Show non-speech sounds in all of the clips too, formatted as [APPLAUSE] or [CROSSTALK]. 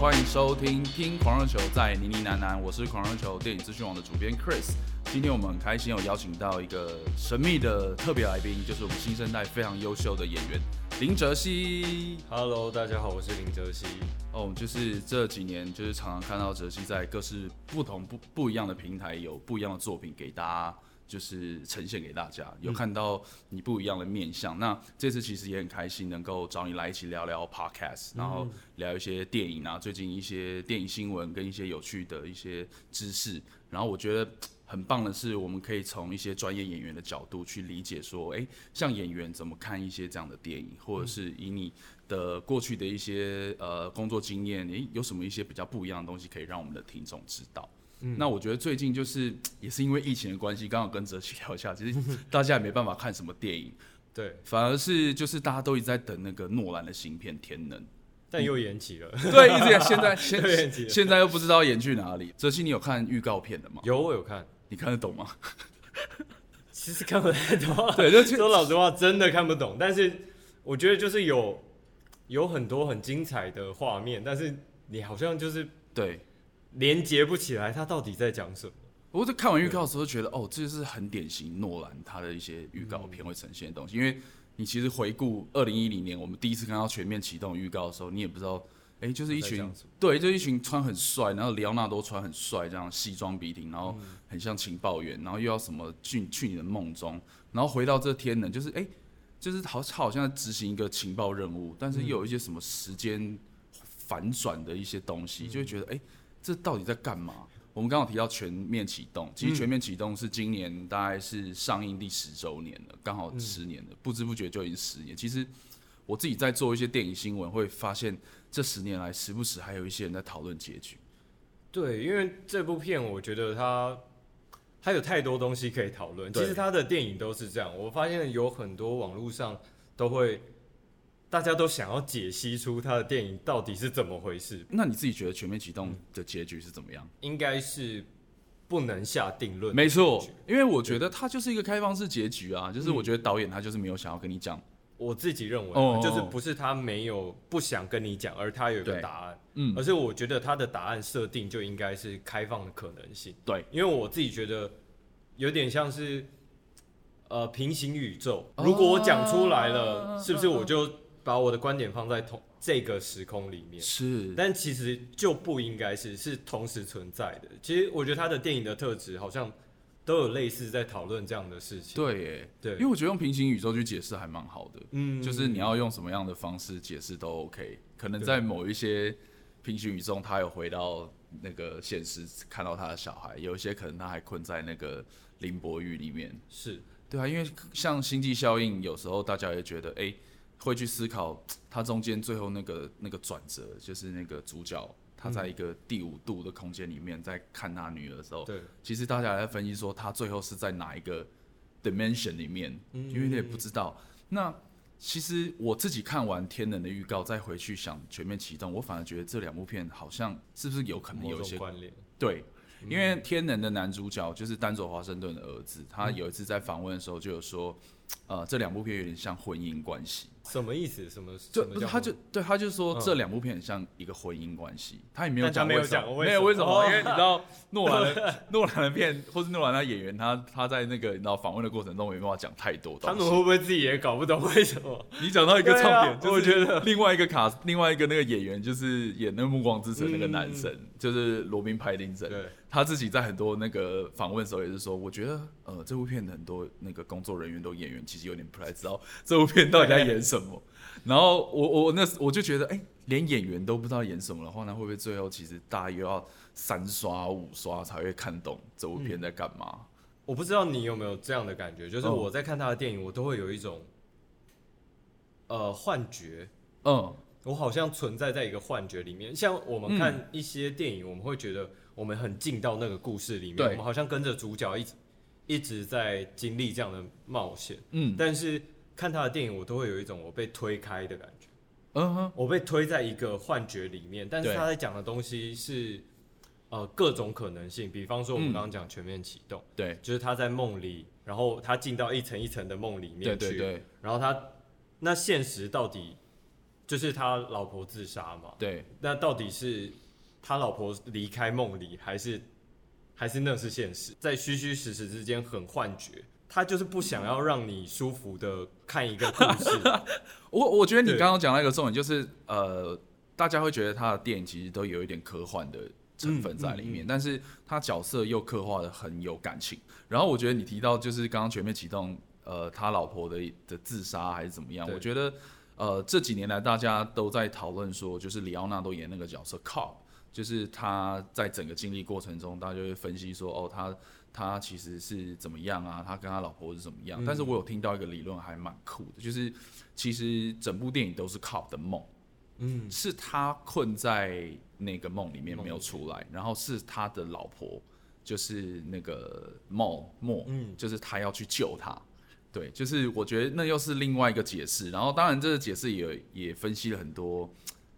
欢迎收听《听狂热球在呢呢喃喃》，我是狂热球电影资讯网的主编 Chris。今天我们很开心有邀请到一个神秘的特别来宾，就是我们新生代非常优秀的演员林哲熙。Hello，大家好，我是林哲熙。哦，就是这几年，就是常常看到哲熙在各式不同不不一样的平台有不一样的作品给大家。就是呈现给大家，有看到你不一样的面相。嗯、那这次其实也很开心，能够找你来一起聊聊 Podcast，然后聊一些电影啊，最近一些电影新闻跟一些有趣的一些知识。然后我觉得很棒的是，我们可以从一些专业演员的角度去理解说，诶，像演员怎么看一些这样的电影，或者是以你的过去的一些呃工作经验，诶，有什么一些比较不一样的东西可以让我们的听众知道。嗯、那我觉得最近就是 [TSK] 也是因为疫情的关系，刚好跟哲奇聊一下，其实 [LAUGHS] 大家也没办法看什么电影，对，反而是就是大家都一直在等那个诺兰的新片《天能》，但又延期了，[LAUGHS] 对，一直现在 [LAUGHS] 现在现在又不知道演去哪里。哲奇，你有看预告片的吗？有，我有看，你看得懂吗？其实看不太懂，对，就说老实话，真的看不懂。但是我觉得就是有有很多很精彩的画面，但是你好像就是对。连接不起来，他到底在讲什么？我在看完预告的时候觉得，哦，这是很典型诺兰他的一些预告片会呈现的东西。因为你其实回顾二零一零年我们第一次看到全面启动预告的时候，你也不知道，哎、欸，就是一群对，就一群穿很帅，然后李奥纳多穿很帅，这样西装笔挺，然后很像情报员，然后又要什么去去你的梦中，然后回到这天呢，就是哎、欸，就是好好像在执行一个情报任务，但是又有一些什么时间反转的一些东西，就会觉得哎。欸这到底在干嘛？我们刚好提到全面启动，其实全面启动是今年大概是上映第十周年了，刚好十年了，不知不觉就已经十年。其实我自己在做一些电影新闻，会发现这十年来时不时还有一些人在讨论结局。对，因为这部片我觉得它它有太多东西可以讨论。其实它的电影都是这样，我发现有很多网络上都会。大家都想要解析出他的电影到底是怎么回事。那你自己觉得《全面启动》的结局是怎么样？应该是不能下定论。没错，因为我觉得它就是一个开放式结局啊，就是我觉得导演他就是没有想要跟你讲。我自己认为，就是不是他没有不想跟你讲，而他有一个答案。嗯，而是我觉得他的答案设定就应该是开放的可能性。对，因为我自己觉得有点像是呃平行宇宙。如果我讲出来了，是不是我就？把我的观点放在同这个时空里面是，但其实就不应该是是同时存在的。其实我觉得他的电影的特质好像都有类似在讨论这样的事情。对，耶，对，因为我觉得用平行宇宙去解释还蛮好的。嗯，就是你要用什么样的方式解释都 OK。可能在某一些平行宇宙，他有回到那个现实，看到他的小孩；有一些可能他还困在那个林博玉里面。是对啊，因为像星际效应，有时候大家也觉得，哎、欸。会去思考他中间最后那个那个转折，就是那个主角他在一个第五度的空间里面在看他女儿的时候，对，其实大家还在分析说他最后是在哪一个 dimension 里面，因为你也不知道。那其实我自己看完《天能》的预告，再回去想全面启动，我反而觉得这两部片好像是不是有可能有一些关联？对，因为《天能》的男主角就是丹佐华盛顿的儿子，他有一次在访问的时候就有说，呃，这两部片有点像婚姻关系。什么意思？什么？就不是，他就对，他就说这两部片很像一个婚姻关系，他也没有讲，没有讲，没有为什么？因为你知道 [LAUGHS] 诺兰的诺兰的片，或是诺兰的演员，他他在那个你知道访问的过程中没办法讲太多东西。他们会不会自己也搞不懂为什么？你讲到一个重点，就我觉得另外一个卡，另外一个那个演员就是演那个《暮光之城》那个男神，就是罗宾·派丁森。对，他自己在很多那个访问的时候也是说，我觉得呃这部片的很多那个工作人员都演员其实有点不太知道这部片到底在演什么。然后我我那我就觉得，哎、欸，连演员都不知道演什么的话，那会不会最后其实大家又要三刷五刷才会看懂这部片在干嘛？嗯。我不知道你有没有这样的感觉，就是我在看他的电影，我都会有一种呃幻觉，嗯，我好像存在在一个幻觉里面。像我们看一些电影，我们会觉得我们很进到那个故事里面，我们好像跟着主角一直一直在经历这样的冒险，嗯，但是。看他的电影，我都会有一种我被推开的感觉，嗯哼，我被推在一个幻觉里面，但是他在讲的东西是呃各种可能性，比方说我们刚刚讲全面启动，对，就是他在梦里，然后他进到一层一层的梦里面去，对对对，然后他那现实到底就是他老婆自杀嘛。对，那到底是他老婆离开梦里，还是还是那是现实？在虚虚实实之间很幻觉。他就是不想要让你舒服的看一个故事。[LAUGHS] 我我觉得你刚刚讲那个重点就是，呃，大家会觉得他的电影其实都有一点科幻的成分在里面，嗯嗯嗯、但是他角色又刻画的很有感情。然后我觉得你提到就是刚刚全面启动，呃，他老婆的的自杀还是怎么样？我觉得，呃，这几年来大家都在讨论说，就是李奥纳多演那个角色 Cobb，就是他在整个经历过程中，大家就会分析说，哦，他。他其实是怎么样啊？他跟他老婆是怎么样？嗯、但是我有听到一个理论还蛮酷的，就是其实整部电影都是 Cobb 的梦，嗯，是他困在那个梦里面没有出来，然后是他的老婆，就是那个 Mo Mo，嗯，就是他要去救他，对，就是我觉得那又是另外一个解释。然后当然这个解释也也分析了很多，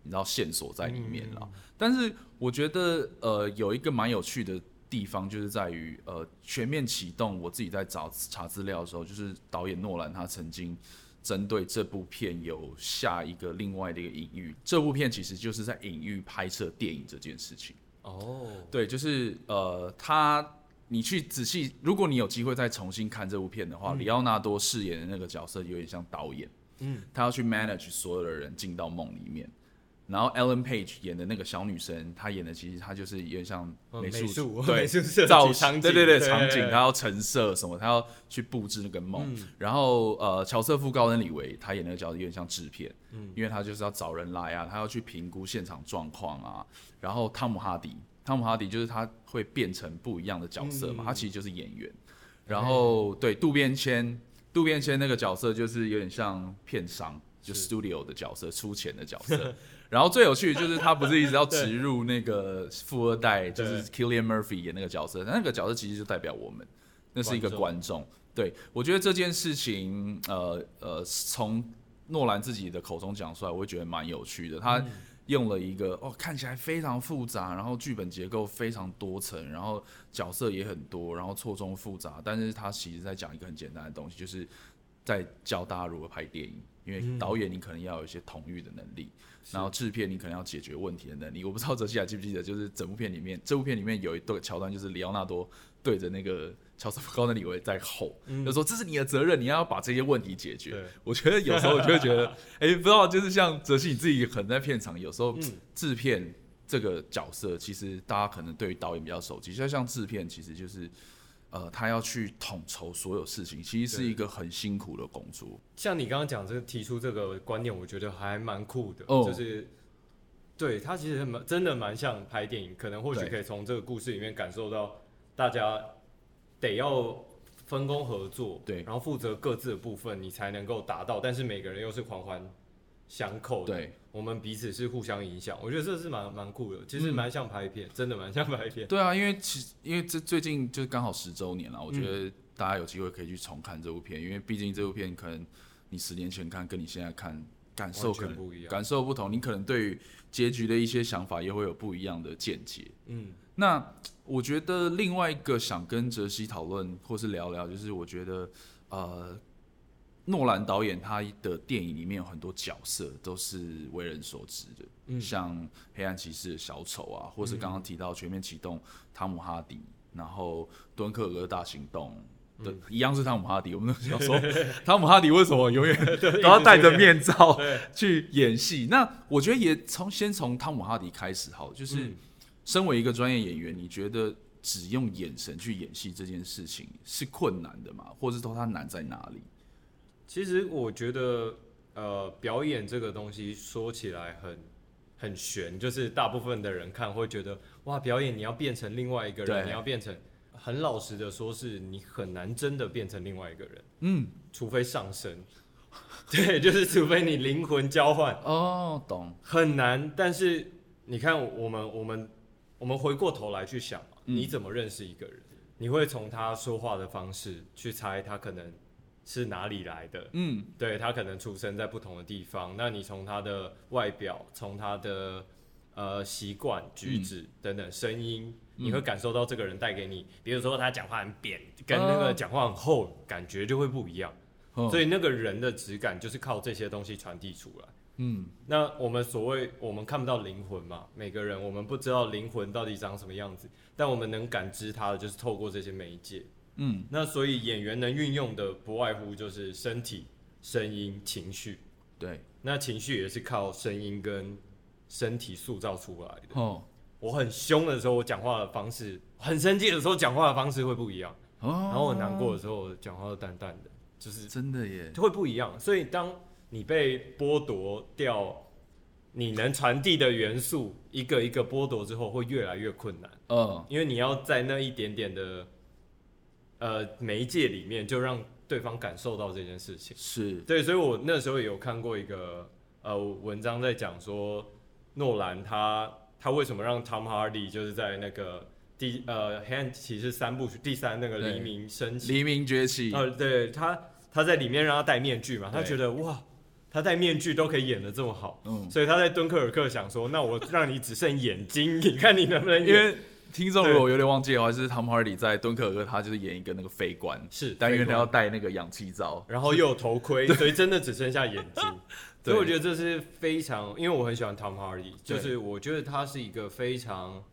你知道线索在里面了。嗯、但是我觉得呃有一个蛮有趣的。地方就是在于，呃，全面启动。我自己在找查资料的时候，就是导演诺兰他曾经针对这部片有下一个另外的一个隐喻。这部片其实就是在隐喻拍摄电影这件事情。哦，对，就是呃，他你去仔细，如果你有机会再重新看这部片的话，里奥纳多饰演的那个角色有点像导演，嗯，他要去 manage 所有的人进到梦里面。然后 Ellen Page 演的那个小女生，她演的其实她就是有点像美术，对，造型，对对对，场景，她要陈设什么，她要去布置那个梦。然后呃，乔瑟夫·高登·李维他演那个角色有点像制片，嗯因为他就是要找人来啊，他要去评估现场状况啊。然后汤姆·哈迪，汤姆·哈迪就是他会变成不一样的角色嘛，他其实就是演员。然后对渡边谦，渡边谦那个角色就是有点像片商，就 Studio 的角色，出钱的角色。[LAUGHS] 然后最有趣的就是他不是一直要植入那个富二代，就是 Killian Murphy 演那个角色，那个角色其实就代表我们，那是一个观众。对，我觉得这件事情，呃呃，从诺兰自己的口中讲出来，我会觉得蛮有趣的。他用了一个哦，看起来非常复杂，然后剧本结构非常多层，然后角色也很多，然后错综复杂，但是他其实在讲一个很简单的东西，就是在教大家如何拍电影。因为导演你可能要有一些统御的能力，嗯、然后制片你可能要解决问题的能力。我不知道泽西还记不记得，就是整部片里面，这部片里面有一段桥段，就是里奥纳多对着那个乔瑟夫高登李维在吼，嗯、就说这是你的责任，你要把这些问题解决。[LAUGHS] 我觉得有时候我就会觉得，[LAUGHS] 哎、欸，不知道就是像泽西你自己可能在片场，有时候制片这个角色，其实大家可能对于导演比较熟悉，就像制片其实就是。呃，他要去统筹所有事情，其实是一个很辛苦的工作。像你刚刚讲这个提出这个观念，我觉得还蛮酷的。哦，就是对他其实蛮真的蛮像拍电影，可能或许可以从这个故事里面感受到大家得要分工合作，对，然后负责各自的部分，你才能够达到。但是每个人又是环环相扣的。对。我们彼此是互相影响，我觉得这是蛮蛮酷的，其实蛮像拍片，嗯、真的蛮像拍片。对啊，因为其实因为这最近就是刚好十周年了，我觉得大家有机会可以去重看这部片，嗯、因为毕竟这部片可能你十年前看跟你现在看感受可能不一样，感受不同，你可能对于结局的一些想法也会有不一样的见解。嗯，那我觉得另外一个想跟哲熙讨论或是聊聊，就是我觉得呃。诺兰导演他的电影里面有很多角色都是为人所知的，嗯、像黑暗骑士的小丑啊，或是刚刚提到全面启动汤姆哈迪，然后敦刻尔克大行动，对，一样是汤姆哈迪。我们想说，[LAUGHS] 汤姆哈迪为什么永远 [LAUGHS] 都要戴着面罩去演戏？那我觉得也从先从汤姆哈迪开始好，就是身为一个专业演员，你觉得只用眼神去演戏这件事情是困难的吗？或者说它难在哪里？其实我觉得，呃，表演这个东西说起来很很悬，就是大部分的人看会觉得，哇，表演你要变成另外一个人，你要变成，很老实的说，是你很难真的变成另外一个人，嗯，除非上身，[LAUGHS] 对，就是除非你灵魂交换，哦，懂，很难。但是你看，我们我们我们回过头来去想，嗯，你怎么认识一个人？你会从他说话的方式去猜他可能。是哪里来的？嗯，对，他可能出生在不同的地方。那你从他的外表，从他的呃习惯、举止等等声音，嗯、你会感受到这个人带给你。比如说他讲话很扁，跟那个讲话很厚，感觉就会不一样。哦、所以那个人的质感就是靠这些东西传递出来。嗯，那我们所谓我们看不到灵魂嘛，每个人我们不知道灵魂到底长什么样子，但我们能感知它的就是透过这些媒介。嗯，那所以演员能运用的不外乎就是身体、声音、情绪。对，那情绪也是靠声音跟身体塑造出来的。哦，我很凶的时候，我讲话的方式；很生气的时候，讲话的方式会不一样。哦，然后我难过的时候，我讲话都淡淡的，就是真的耶，会不一样。所以当你被剥夺掉你能传递的元素，一个一个剥夺之后，会越来越困难。嗯，因为你要在那一点点的呃媒介里面，就让对方感受到这件事情。是对，所以我那时候有看过一个呃文章，在讲说诺兰他他为什么让 Tom Hardy 就是在那个第呃黑暗骑士三部曲第三那个黎明升起，黎明崛起。呃，对他他在里面让他戴面具嘛，他觉得哇。他戴面具都可以演的这么好，嗯，所以他在敦刻尔克想说，那我让你只剩眼睛，你看你能不能演？因为听众如果有点忘记的话，就是 Tom Hardy 在敦刻尔克，他就是演一个那个飞官，是，但因为他要戴那个氧气罩，然后又有头盔，所以真的只剩下眼睛。所以我觉得这是非常，因为我很喜欢 Tom Hardy，就是我觉得他是一个非常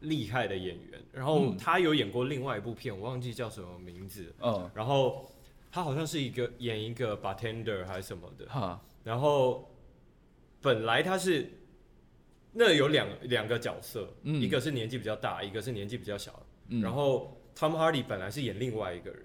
厉害的演员。然后他有演过另外一部片，我忘记叫什么名字，嗯，然后。他好像是一个演一个 bartender 还是什么的，哈，然后本来他是那有两两个角色，嗯，一个是年纪比较大，一个是年纪比较小，嗯，然后 Tom Hardy 本来是演另外一个人，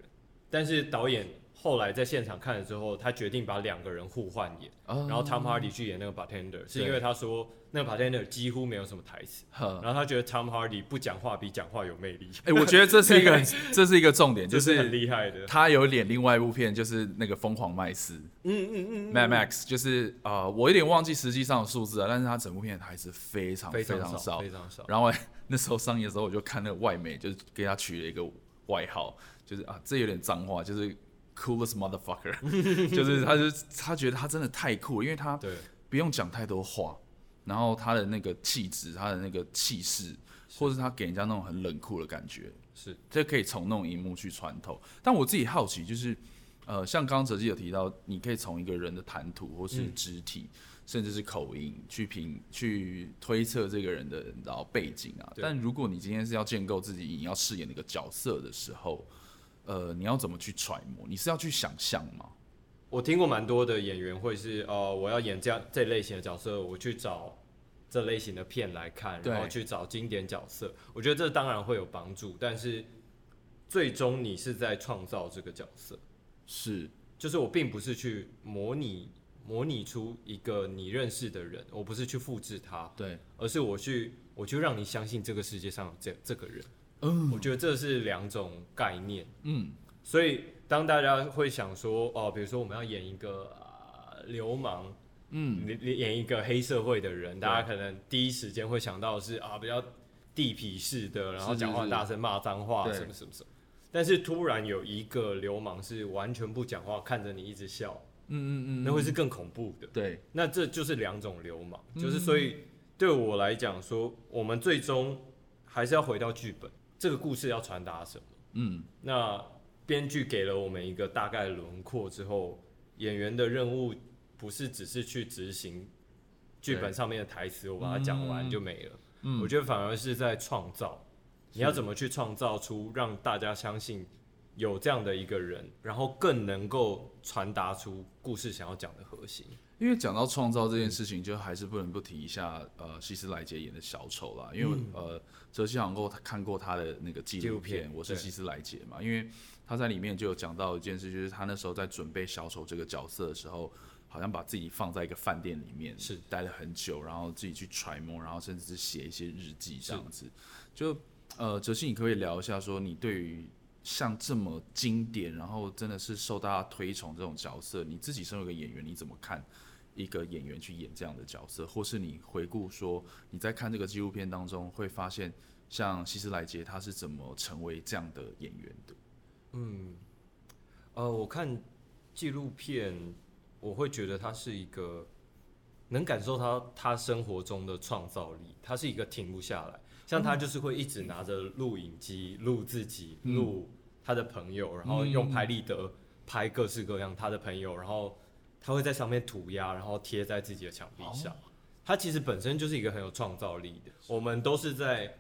但是导演。后来在现场看了之后，他决定把两个人互换演，oh, 然后 Tom Hardy 去演那个 bartender，是因为他说那个 bartender 几乎没有什么台词，然后他觉得 Tom Hardy 不讲话比讲话有魅力。哎、欸，我觉得这是一个 [LAUGHS] 这是一个重点，就是很厉害的。他有演另外一部片，就是那个疯狂麦斯，嗯嗯嗯，Mad Max，就是啊、呃，我有点忘记实际上的数字了，但是他整部片台词非常非常少，非常少。然后 [LAUGHS] 那时候上映的时候，我就看那个外媒，就是给他取了一个外号，就是啊，这有点脏话，就是。Coolest motherfucker，[LAUGHS] 就是他，就是他觉得他真的太酷了，因为他不用讲太多话，然后他的那个气质，他的那个气势，或是他给人家那种很冷酷的感觉，是这可以从那种荧幕去穿透。但我自己好奇，就是呃，像刚刚哲基有提到，你可以从一个人的谈吐或是肢体，嗯、甚至是口音去评去推测这个人的然后背景啊。但如果你今天是要建构自己你要饰演那个角色的时候，呃，你要怎么去揣摩？你是要去想象吗？我听过蛮多的演员会是，呃，我要演这样这类型的角色，我去找这类型的片来看，然后去找经典角色。我觉得这当然会有帮助，但是最终你是在创造这个角色，是，就是我并不是去模拟模拟出一个你认识的人，我不是去复制他，对，而是我去，我就让你相信这个世界上有这这个人。嗯，我觉得这是两种概念。嗯，所以当大家会想说，哦，比如说我们要演一个、呃、流氓，嗯，演一个黑社会的人，大家可能第一时间会想到的是啊，比较地痞式的，然后讲话大声骂脏话，什么什么什么。但是突然有一个流氓是完全不讲话，看着你一直笑，嗯嗯嗯，那会是更恐怖的。对，那这就是两种流氓，就是所以对我来讲说，我们最终还是要回到剧本。这个故事要传达什么？嗯，那编剧给了我们一个大概轮廓之后，演员的任务不是只是去执行剧本上面的台词，我把它讲完就没了。嗯，我觉得反而是在创造，你要怎么去创造出让大家相信有这样的一个人，然后更能够传达出故事想要讲的核心。因为讲到创造这件事情，就还是不能不提一下呃希斯莱杰演的小丑啦。因为、嗯、呃泽西好像他看过他的那个纪录片，我是希斯莱杰嘛。因为他在里面就有讲到一件事，就是他那时候在准备小丑这个角色的时候，好像把自己放在一个饭店里面，是待了很久，然后自己去揣摩，然后甚至是写一些日记这样子。就呃哲希，你可以聊一下说你对于像这么经典，然后真的是受大家推崇这种角色，你自己身为一个演员，你怎么看？一个演员去演这样的角色，或是你回顾说你在看这个纪录片当中会发现，像希斯莱杰他是怎么成为这样的演员的？嗯，呃，我看纪录片，我会觉得他是一个能感受他他生活中的创造力，他是一个停不下来，像他就是会一直拿着录影机录自己，录他的朋友，然后用拍立得拍各式各样他的朋友，然后。他会在上面涂鸦，然后贴在自己的墙壁上。他其实本身就是一个很有创造力的。我们都是在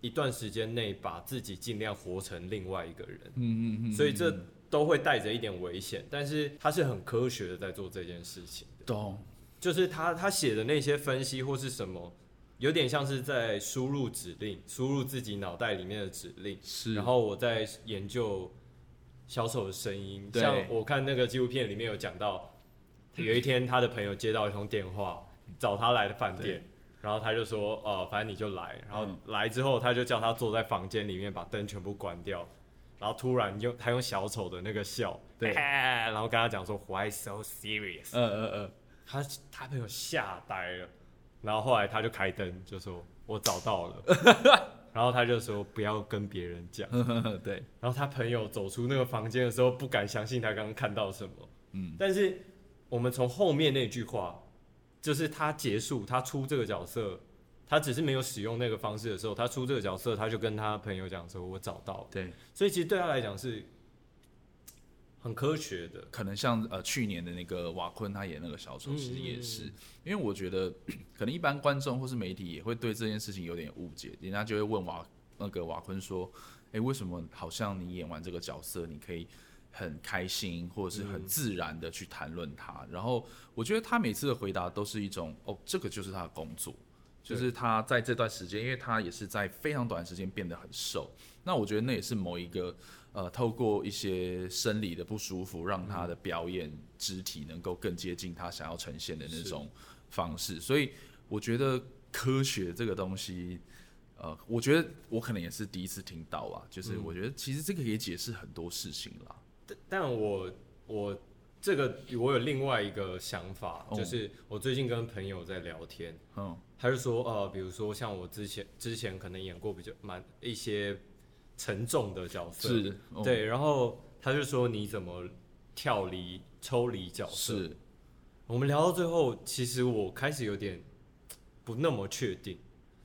一段时间内把自己尽量活成另外一个人。嗯嗯嗯。所以这都会带着一点危险，但是他是很科学的在做这件事情的。懂。就是他他写的那些分析或是什么，有点像是在输入指令，输入自己脑袋里面的指令。是。然后我在研究小丑的声音。像我看那个纪录片里面有讲到，有一天他的朋友接到一通电话。找他来的饭店，然后他就说，呃，反正你就来，然后来之后他就叫他坐在房间里面，把灯全部关掉，然后突然用他用小丑的那个笑，对，然后跟他讲说，Why so serious？嗯嗯嗯，他他朋友吓呆了，然后后来他就开灯，就说我找到了，[LAUGHS] 然后他就说不要跟别人讲，[LAUGHS] 对，然后他朋友走出那个房间的时候，不敢相信他刚刚看到什么，嗯，但是我们从后面那句话。就是他结束，他出这个角色，他只是没有使用那个方式的时候，他出这个角色，他就跟他朋友讲说：“我找到了。”对，所以其实对他来讲是很科学的。可能像呃去年的那个瓦昆他演那个小丑，其实也是，嗯、因为我觉得可能一般观众或是媒体也会对这件事情有点误解，人家就会问瓦那个瓦昆说：“哎、欸，为什么好像你演完这个角色，你可以？”很开心，或者是很自然的去谈论他，嗯。然后我觉得他每次的回答都是一种哦，这个就是他的工作，就是他在这段时间，因为他也是在非常短时间变得很瘦。那我觉得那也是某一个呃，透过一些生理的不舒服，让他的表演肢体能够更接近他想要呈现的那种方式。所以我觉得科学这个东西，呃，我觉得我可能也是第一次听到啊。就是我觉得其实这个也解释很多事情啦。但我我这个我有另外一个想法，就是我最近跟朋友在聊天，嗯，他就说呃，比如说像我之前之前可能演过比较蛮一些沉重的角色，是，对，然后他就说你怎么跳离抽离角色？是，我们聊到最后，其实我开始有点不那么确定，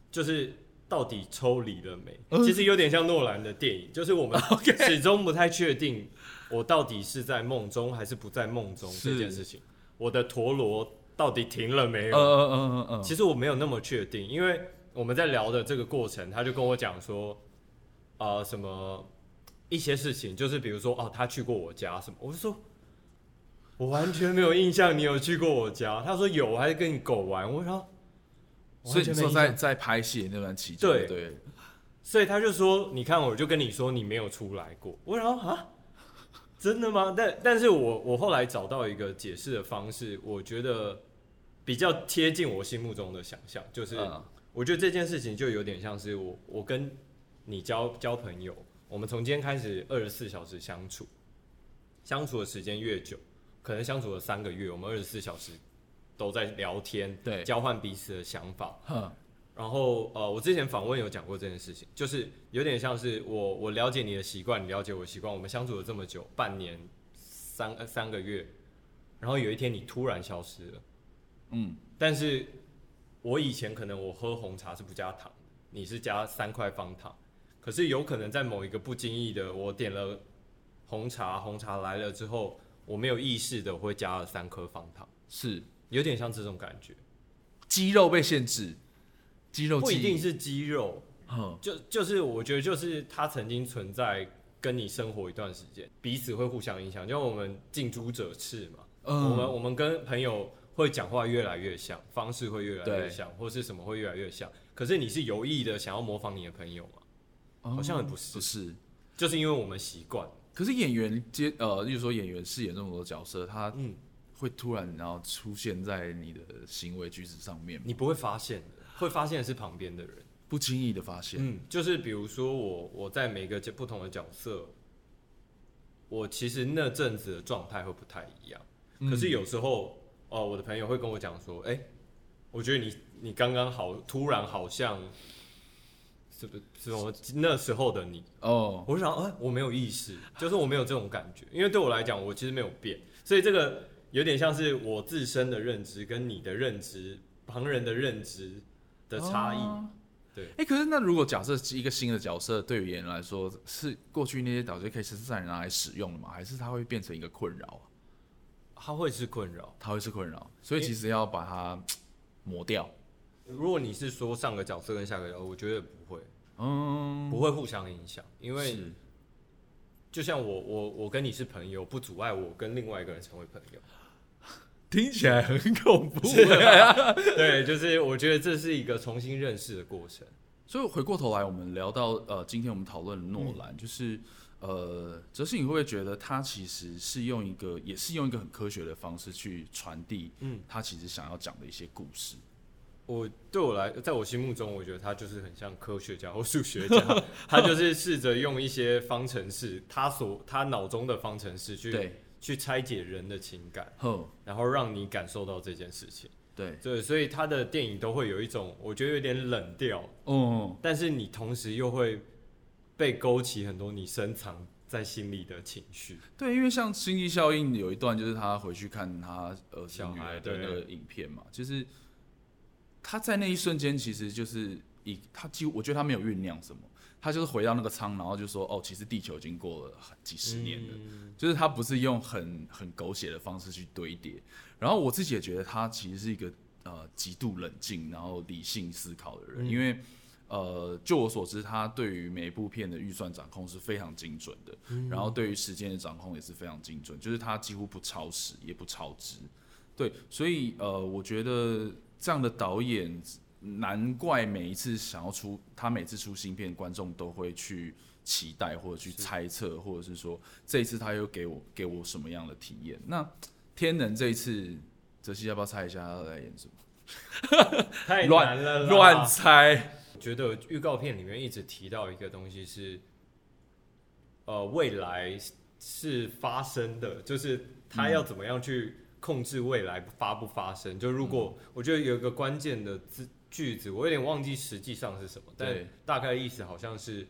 就是到底抽离了没？其实有点像诺兰的电影，就是我们 [LAUGHS] 始终不太确定。我到底是在梦中还是不在梦中这件事情，我的陀螺到底停了没有？嗯嗯嗯嗯，其实我没有那么确定，因为我们在聊的这个过程，他就跟我讲说，呃，什么一些事情，就是比如说哦，他去过我家什么，我就说，我完全没有印象你有去过我家。他说有，还是跟你狗玩。我说，所以你说在在拍戏那段期间，对对，所以他就说，你看，我就跟你说你没有出来过。我说啊。真的吗？但但是我我后来找到一个解释的方式，我觉得比较贴近我心目中的想象，就是我觉得这件事情就有点像是我我跟你交交朋友，我们从今天开始二十四小时相处，相处的时间越久，可能相处了三个月，我们二十四小时都在聊天，对，交换彼此的想法。然后呃，我之前访问有讲过这件事情，就是有点像是我我了解你的习惯，你了解我的习惯，我们相处了这么久，半年三三个月，然后有一天你突然消失了，嗯，但是我以前可能我喝红茶是不加糖，你是加三块方糖，可是有可能在某一个不经意的，我点了红茶，红茶来了之后，我没有意识的我会加了三颗方糖，是有点像这种感觉，肌肉被限制。肌肉不一定是肌肉，嗯就就是我觉得就是它曾经存在，跟你生活一段时间，彼此会互相影响。就我们近朱者赤嘛，嗯、我们我们跟朋友会讲话越来越像，方式会越来越像，或是什么会越来越像。可是你是有意的想要模仿你的朋友吗？好像也不是，不是，就是因为我们习惯。可是演员接呃，例如说演员饰演这么多角色，他嗯会突然然后出现在你的行为举止上面，你不会发现的。会发现的是旁边的人，不经意的发现。嗯，就是比如说我，我在每个不同的角色，我其实那阵子的状态会不太一样。嗯、可是有时候，哦，我的朋友会跟我讲说，哎、欸，我觉得你你刚刚好突然好像，是不是什么那时候的你？哦，我想，哎、欸，我没有意识，就是我没有这种感觉，因为对我来讲，我其实没有变。所以这个有点像是我自身的认知跟你的认知，旁人的认知。的差异、啊，对，哎、欸，可是那如果假设一个新的角色，对于演员来说，是过去那些角色可以实实在在拿来使用的吗？还是它会变成一个困扰？它会是困扰，它会是困扰，所以其实要把它磨掉。如果你是说上个角色跟下个角色，我觉得不会，嗯，不会互相影响，因为就像我我我跟你是朋友，不阻碍我跟另外一个人成为朋友。听起来很恐怖。对，就是我觉得这是一个重新认识的过程。所以回过头来，我们聊到呃，今天我们讨论诺兰，嗯、就是呃，哲信，你会不会觉得他其实是用一个，也是用一个很科学的方式去传递，嗯，他其实想要讲的一些故事。我对我来，在我心目中，我觉得他就是很像科学家或数学家，[LAUGHS] 他就是试着用一些方程式，他所他脑中的方程式去对去拆解人的情感，呵然后让你感受到这件事情。对。对，所以他的电影都会有一种我觉得有点冷调，嗯，但是你同时又会被勾起很多你深藏在心里的情绪。对，因为像《星际效应》有一段就是他回去看他呃小孩的那个影片嘛，就是他在那一瞬间其实就是以他几乎我觉得他没有酝酿什么，他就是回到那个舱，然后就说哦，其实地球已经过了几十年了，嗯、就是他不是用很很狗血的方式去堆叠。然后我自己也觉得他其实是一个呃极度冷静，然后理性思考的人，嗯、因为呃就我所知，他对于每一部片的预算掌控是非常精准的，嗯、然后对于时间的掌控也是非常精准，就是他几乎不超时也不超支，对，所以呃我觉得这样的导演难怪每一次想要出他每次出新片，观众都会去期待或者去猜测，或者是说这一次他又给我给我什么样的体验？那。天能这一次，泽西要不要猜一下他要来演什么？太难了，乱猜。觉得预告片里面一直提到一个东西是，呃，未来是发生的，就是他要怎么样去控制未来发不发生。嗯、就如果我觉得有一个关键的字句子，我有点忘记实际上是什么，但大概意思好像是。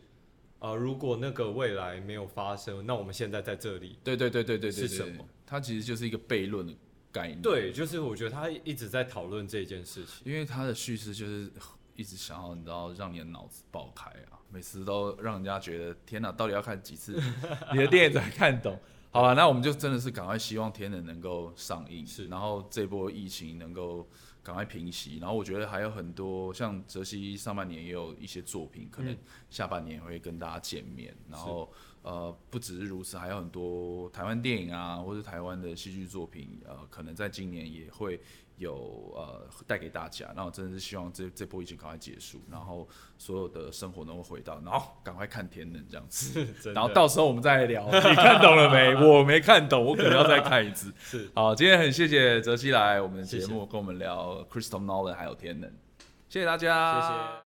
呃，如果那个未来没有发生，那我们现在在这里，对对对对对，是什么？它其实就是一个悖论的概念。对，就是我觉得他一直在讨论这件事情，因为他的叙事就是一直想要你知道让你的脑子爆开啊，每次都让人家觉得天哪，到底要看几次 [LAUGHS] 你的电影才看懂？好吧，那我们就真的是赶快希望天能能够上映，是，然后这波疫情能够。赶快平息，然后我觉得还有很多像泽西上半年也有一些作品，可能下半年会跟大家见面。嗯、然后呃，不只是如此，还有很多台湾电影啊，或者台湾的戏剧作品，呃，可能在今年也会。有呃带给大家，那我真的是希望这这波疫情赶快结束，然后所有的生活能够回到，然后赶快看天能这样子，[LAUGHS] 然后到时候我们再聊，[LAUGHS] 你看懂了没？我没看懂，我可能要再看一次。[LAUGHS] 是，好，今天很谢谢泽熙来我们的节目，跟我们聊 Christopher Nolan 还有天能，谢谢大家，谢谢。